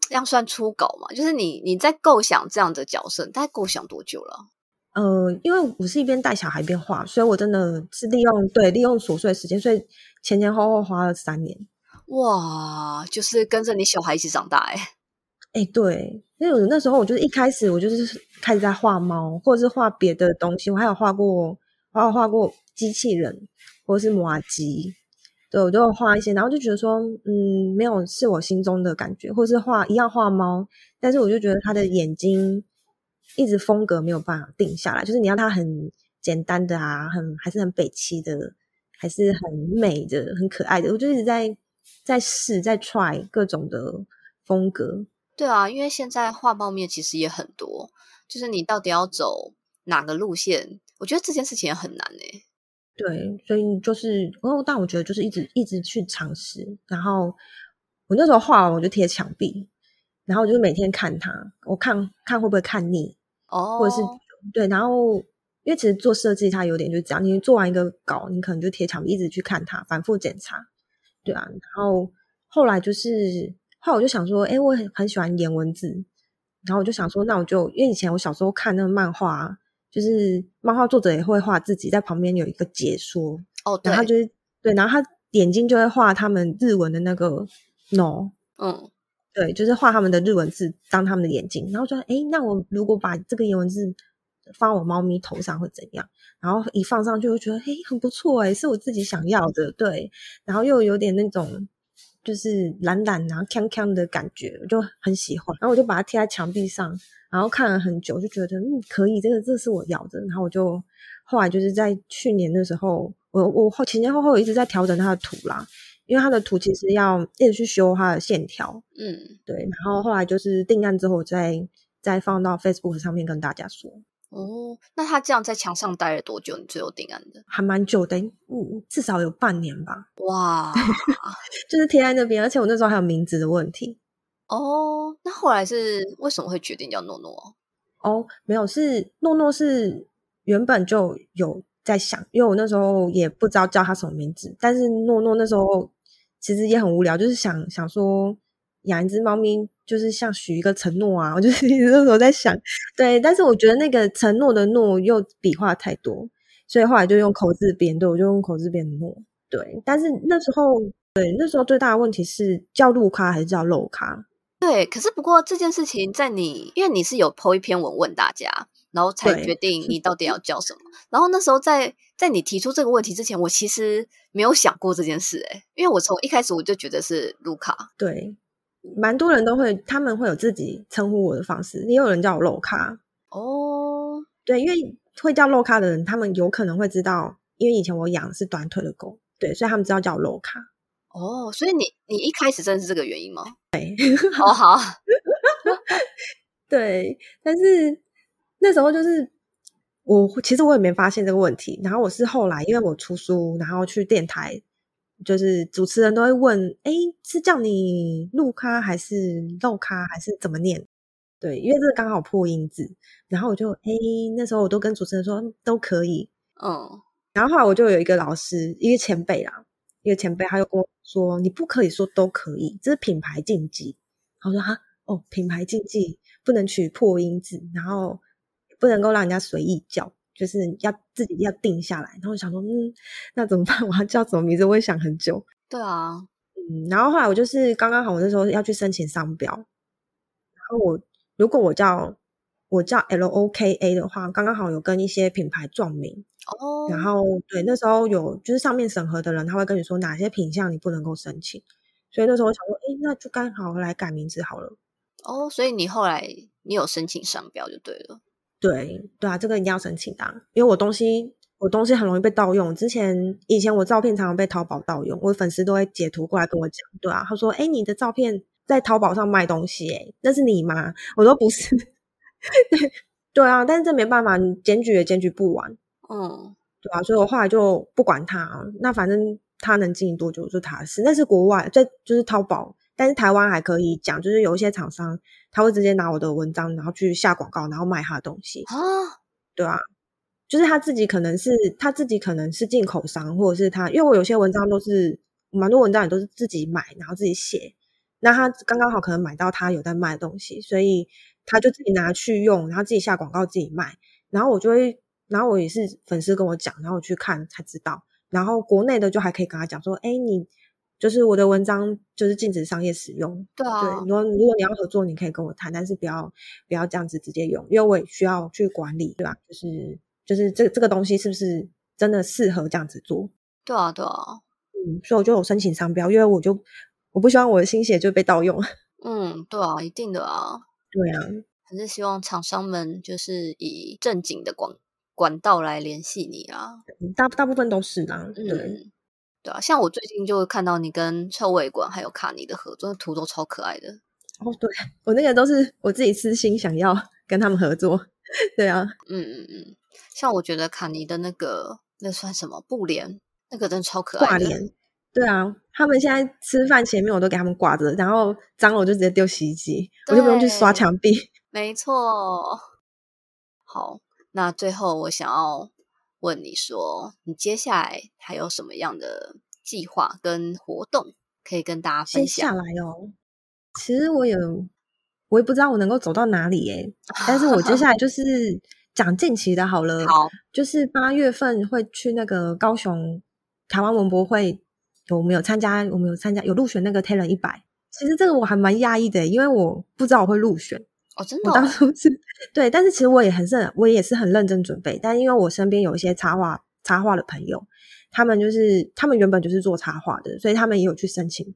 A: 这样算初稿嘛？就是你你在构想这样的角色，大概构想多久了？
B: 呃，因为我是一边带小孩一边画，所以我真的是利用对利用琐碎的时间，所以前前后后花了三年。
A: 哇，就是跟着你小孩一起长大哎。
B: 哎，对，因为我那时候我就是一开始我就是开始在画猫，或者是画别的东西，我还有画过，还有画过机器人，或者是摩机，对我都有画一些，然后就觉得说，嗯，没有是我心中的感觉，或者是画一样画猫，但是我就觉得他的眼睛一直风格没有办法定下来，就是你要他很简单的啊，很还是很北七的，还是很美的、很可爱的，我就一直在在试，在 try 各种的风格。
A: 对啊，因为现在画报面其实也很多，就是你到底要走哪个路线？我觉得这件事情也很难诶。
B: 对，所以就是，哦，但我觉得就是一直一直去尝试。然后我那时候画完我就贴墙壁，然后就是每天看它，我看看会不会看腻
A: 哦，
B: 或者是对，然后因为其实做设计它有点就是这样，你做完一个稿，你可能就贴墙壁，一直去看它，反复检查，对啊。然后后来就是。后来我就想说，哎，我很很喜欢颜文字，然后我就想说，那我就因为以前我小时候看那个漫画，就是漫画作者也会画自己在旁边有一个解说
A: 哦，
B: 然后就是对，然后他眼睛就会画他们日文的那个 no，
A: 嗯，
B: 对，就是画他们的日文字当他们的眼睛，然后说，哎，那我如果把这个颜文字放我猫咪头上会怎样？然后一放上去，我觉得，哎，很不错，哎，是我自己想要的，对，然后又有点那种。就是懒懒然后锵锵的感觉，我就很喜欢。然后我就把它贴在墙壁上，然后看了很久，就觉得嗯可以，这个这是我要的。然后我就后来就是在去年的时候，我我后前前后后一直在调整它的图啦，因为它的图其实要一直去修它的线条。
A: 嗯，
B: 对。然后后来就是定案之后，再再放到 Facebook 上面跟大家说。
A: 哦，那他这样在墙上待了多久？你最后定案的
B: 还蛮久的，嗯，至少有半年吧。
A: 哇，
B: 就是贴在那边，而且我那时候还有名字的问题。
A: 哦，那后来是为什么会决定叫诺诺？
B: 哦，没有，是诺诺是原本就有在想，因为我那时候也不知道叫他什么名字，但是诺诺那时候其实也很无聊，就是想想说养一只猫咪，就是像许一个承诺啊，我就是那时候在想，对，但是我觉得那个承诺的诺又笔画太多，所以后来就用口字边，对我就用口字边的诺，对，但是那时候对那时候最大的问题是叫路咖还是叫漏咖？
A: 对，可是不过这件事情在你，因为你是有 po 一篇文问大家，然后才决定你到底要叫什么。然后那时候在在你提出这个问题之前，我其实没有想过这件事，诶因为我从一开始我就觉得是卢卡。
B: 对，蛮多人都会，他们会有自己称呼我的方式，也有人叫我肉卡。
A: 哦，
B: 对，因为会叫肉卡的人，他们有可能会知道，因为以前我养的是短腿的狗，对，所以他们知道叫我肉卡。
A: 哦，所以你你一开始真的是这个原因吗？
B: 对，
A: 好好，
B: 对，但是那时候就是我其实我也没发现这个问题，然后我是后来因为我出书，然后去电台，就是主持人都会问，哎，是叫你路咖还是肉咖还是怎么念？对，因为这个刚好破音字，然后我就哎那时候我都跟主持人说都可以，
A: 嗯，
B: 然后后来我就有一个老师，一个前辈啦。一个前辈，他就跟我说：“你不可以说都可以，这是品牌禁忌。”我说：“哈，哦，品牌禁忌不能取破音字，然后不能够让人家随意叫，就是要自己要定下来。”然后我想说：“嗯，那怎么办？我要叫什么名字？”我也想很久。
A: 对啊，
B: 嗯，然后后来我就是刚刚好，我那时候要去申请商标，然后我如果我叫我叫 L O K A 的话，刚刚好有跟一些品牌撞名。
A: 哦，
B: 然后对，那时候有就是上面审核的人，他会跟你说哪些品相你不能够申请，所以那时候我想说，哎，那就刚好来改名字好了。
A: 哦，所以你后来你有申请商标就对了。
B: 对对啊，这个一定要申请的，因为我东西我东西很容易被盗用。之前以前我照片常常被淘宝盗用，我粉丝都会截图过来跟我讲，对啊，他说，哎，你的照片在淘宝上卖东西，哎，那是你吗？我说不是。对对啊，但是这没办法，你检举也检举不完。
A: 嗯，
B: 对啊，所以我后来就不管他，那反正他能经营多久就他的事。那是国外，在就是淘宝，但是台湾还可以讲，就是有一些厂商他会直接拿我的文章，然后去下广告，然后卖他的东西
A: 啊。
B: 对啊，就是他自己可能是他自己可能是进口商，或者是他，因为我有些文章都是蛮多文章也都是自己买，然后自己写，那他刚刚好可能买到他有在卖的东西，所以他就自己拿去用，然后自己下广告自己卖，然后我就会。然后我也是粉丝跟我讲，然后我去看才知道。然后国内的就还可以跟他讲说：“哎，你就是我的文章就是禁止商业使用。”
A: 对啊，对。
B: 如果如果你要合作，你可以跟我谈，但是不要不要这样子直接用，因为我也需要去管理，对吧？就是就是这这个东西是不是真的适合这样子做？
A: 对啊，对啊。
B: 嗯，所以我就有申请商标，因为我就我不希望我的心血就被盗用。
A: 嗯，对啊，一定的啊。
B: 对啊，
A: 还是希望厂商们就是以正经的广。管道来联系你啊，
B: 大大部分都是啦，对
A: 对啊，像我最近就看到你跟臭味馆还有卡尼的合作图都超可爱的。
B: 哦，对我那个都是我自己私心想要跟他们合作，对啊，
A: 嗯嗯嗯，像我觉得卡尼的那个那算什么布帘，那个真的超可爱，
B: 挂帘，对啊，他们现在吃饭前面我都给他们挂着，然后脏了我就直接丢洗衣机，我就不用去刷墙壁，
A: 没错，好。那最后，我想要问你说，你接下来还有什么样的计划跟活动可以跟大家分享？
B: 接下来哦，其实我有，我也不知道我能够走到哪里耶。但是我接下来就是讲近期的好了，
A: 好，
B: 就是八月份会去那个高雄台湾文博会，有没有参加？我们有参加，有入选那个 Taylor 一百。其实这个我还蛮讶异的，因为我不知道我会入选。
A: 哦，真的，
B: 我当初是对，但是其实我也很认，我也是很认真准备。但因为我身边有一些插画插画的朋友，他们就是他们原本就是做插画的，所以他们也有去申请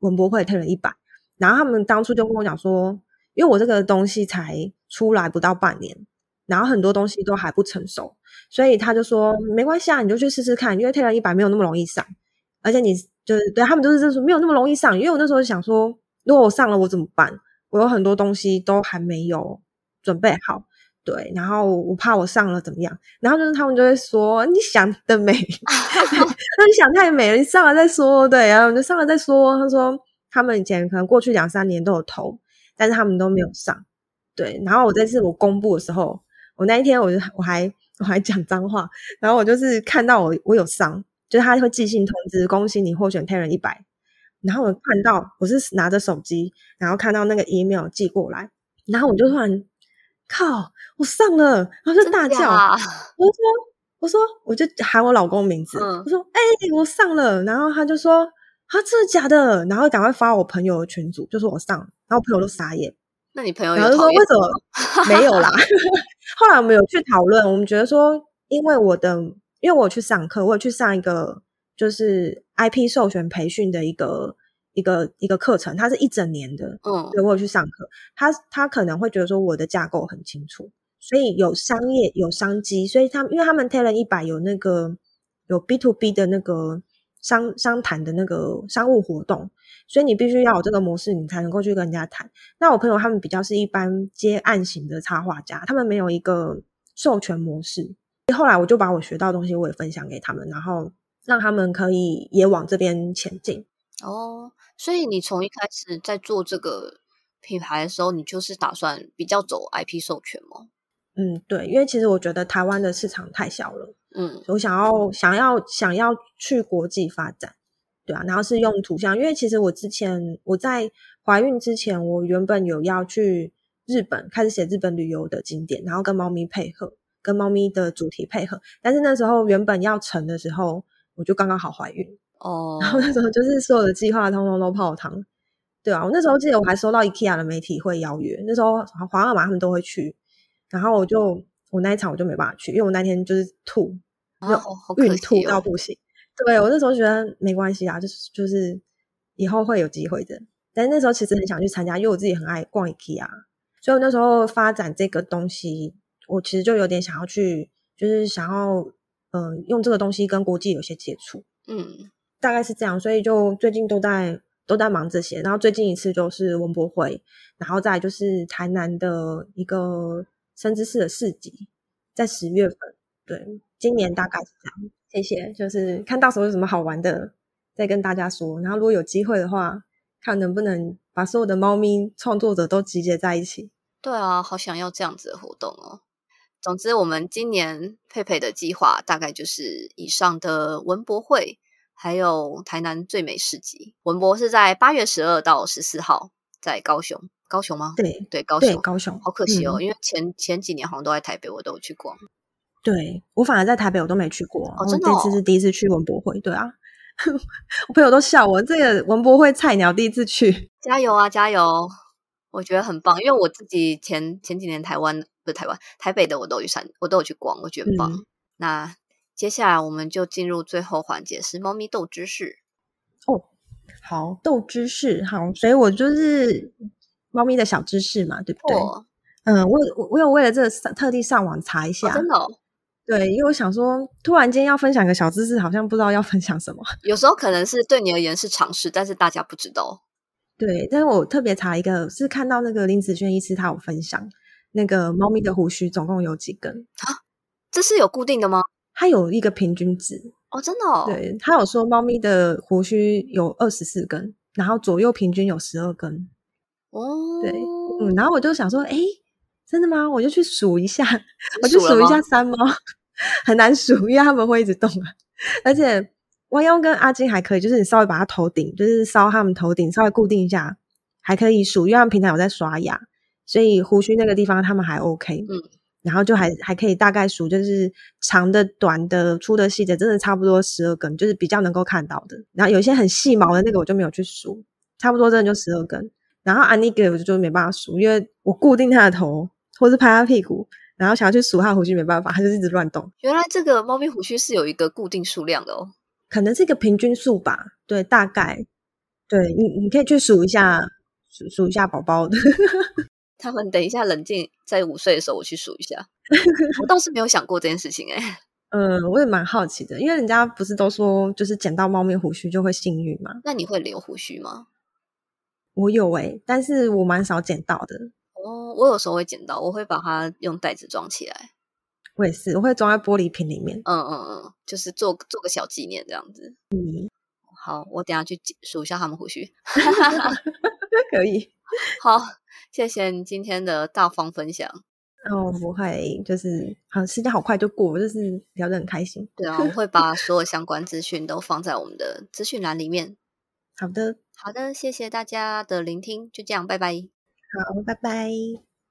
B: 文博会，退了一百。然后他们当初就跟我讲说，因为我这个东西才出来不到半年，然后很多东西都还不成熟，所以他就说没关系啊，你就去试试看，因为退了一百没有那么容易上，而且你就是对他们都是这说没有那么容易上。因为我那时候想说，如果我上了，我怎么办？我有很多东西都还没有准备好，对，然后我怕我上了怎么样，然后就是他们就会说你想的美，那你想太美了，你上了再说，对，然后就上了再说。他说他们以前可能过去两三年都有投，但是他们都没有上。对，然后我这次我公布的时候，我那一天我就我还我还讲脏话，然后我就是看到我我有上，就是他会寄信通知，恭喜你获选 t a 一百。然后我看到我是拿着手机，然后看到那个 email 寄过来，然后我就突然靠，我上了，然后就大叫，我说我说我就喊我老公名字，我说哎我上了，然后他就说啊真的假的，然后赶快发我朋友的群组，就说我上了，然后朋友都傻眼。
A: 那你朋友
B: 然后就说为什么没有啦？后来我们有去讨论，我们觉得说，因为我的，因为我去上课，我有去上一个就是 IP 授权培训的一个一个一个课程，它是一整年的，嗯，对我有去上课，他他可能会觉得说我的架构很清楚，所以有商业有商机，所以他因为他们 Talent 一百有那个有 B to B 的那个商商谈的那个商务活动。所以你必须要有这个模式，你才能够去跟人家谈。那我朋友他们比较是一般接案型的插画家，他们没有一个授权模式。后来我就把我学到的东西我也分享给他们，然后让他们可以也往这边前进。
A: 哦，所以你从一开始在做这个品牌的时候，你就是打算比较走 IP 授权吗？
B: 嗯，对，因为其实我觉得台湾的市场太小了。嗯，我想要想要想要去国际发展。对啊，然后是用图像，因为其实我之前我在怀孕之前，我原本有要去日本开始写日本旅游的景点，然后跟猫咪配合，跟猫咪的主题配合。但是那时候原本要成的时候，我就刚刚好怀孕哦，然后那时候就是所有的计划通通都泡汤。对啊，我那时候记得我还收到 IKEA 的媒体会邀约，那时候皇阿玛他们都会去，然后我就我那一场我就没办法去，因为我那天就是吐，孕吐到不行。对我那时候觉得没关系啊，就是就是以后会有机会的。但是那时候其实很想去参加，因为我自己很爱逛 IKEA，所以我那时候发展这个东西，我其实就有点想要去，就是想要嗯用这个东西跟国际有些接触，嗯，大概是这样。所以就最近都在都在忙这些。然后最近一次就是文博会，然后再就是台南的一个生知识的市集，在十月份。对，今年大概是这样。谢谢，就是看到时候有什么好玩的，再跟大家说。然后如果有机会的话，看能不能把所有的猫咪创作者都集结在一起。
A: 对啊，好想要这样子的活动哦。总之，我们今年佩佩的计划大概就是以上的文博会，还有台南最美市集。文博是在八月十二到十四号，在高雄。高雄吗？
B: 对
A: 对，高雄。
B: 高雄。
A: 好可惜哦，因为前前几年好像都在台北，我都有去逛。
B: 对我反而在台北我都没去过，
A: 我这
B: 次是第一次去文博会。对啊，我朋友都笑我这个文博会菜鸟第一次去，
A: 加油啊加油！我觉得很棒，因为我自己前前几年台湾不是台湾台北的我都有去我都有去逛，我觉得棒。那接下来我们就进入最后环节，是猫咪豆知识
B: 哦。好，豆知识好，所以我就是猫咪的小知识嘛，对不对？嗯，我我我有为了这特地上网查一下，
A: 真的。
B: 对，因为我想说，突然间要分享个小知识，好像不知道要分享什么。
A: 有时候可能是对你而言是常识，但是大家不知道。
B: 对，但是我特别查一个，是看到那个林子轩医师他有分享，那个猫咪的胡须总共有几根
A: 啊？这是有固定的吗？
B: 它有一个平均值
A: 哦，真的。哦。
B: 对它有说，猫咪的胡须有二十四根，然后左右平均有十二根。哦，对，嗯，然后我就想说，哎。真的吗？我就去数一下，我就数一下三猫，很难数，因为它们会一直动啊。而且弯腰跟阿金还可以，就是你稍微把它头顶，就是烧它们头顶，稍微固定一下，还可以数，因为它们平常有在刷牙，所以胡须那个地方他们还 OK。嗯，然后就还还可以大概数，就是长的、短的、粗的、细的，真的差不多十二根，就是比较能够看到的。然后有一些很细毛的那个，我就没有去数，差不多真的就十二根。然后安妮给我就没办法数，因为我固定他的头。或是拍他屁股，然后想要去数他胡须，没办法，他就一直乱动。
A: 原来这个猫咪胡须是有一个固定数量的哦，
B: 可能是一个平均数吧。对，大概，对你你可以去数一下，数数一下宝宝的。
A: 他们等一下冷静，在午睡的时候我去数一下。我倒是没有想过这件事情哎。
B: 嗯，我也蛮好奇的，因为人家不是都说，就是捡到猫咪胡须就会幸运吗？
A: 那你会留胡须吗？
B: 我有哎，但是我蛮少捡到的。
A: 哦，我有时候会捡到，我会把它用袋子装起来。
B: 我也是，我会装在玻璃瓶里面。
A: 嗯嗯嗯，就是做做个小纪念这样子。嗯，好，我等下去数一下他们胡须。
B: 可以。
A: 好，谢谢你今天的大方分享。
B: 哦，不会，就是好，时间好快就过，就是聊得很开心。
A: 对啊，我会 把所有相关资讯都放在我们的资讯栏里面。
B: 好的，
A: 好的，谢谢大家的聆听，就这样，拜拜。
B: 好，拜拜。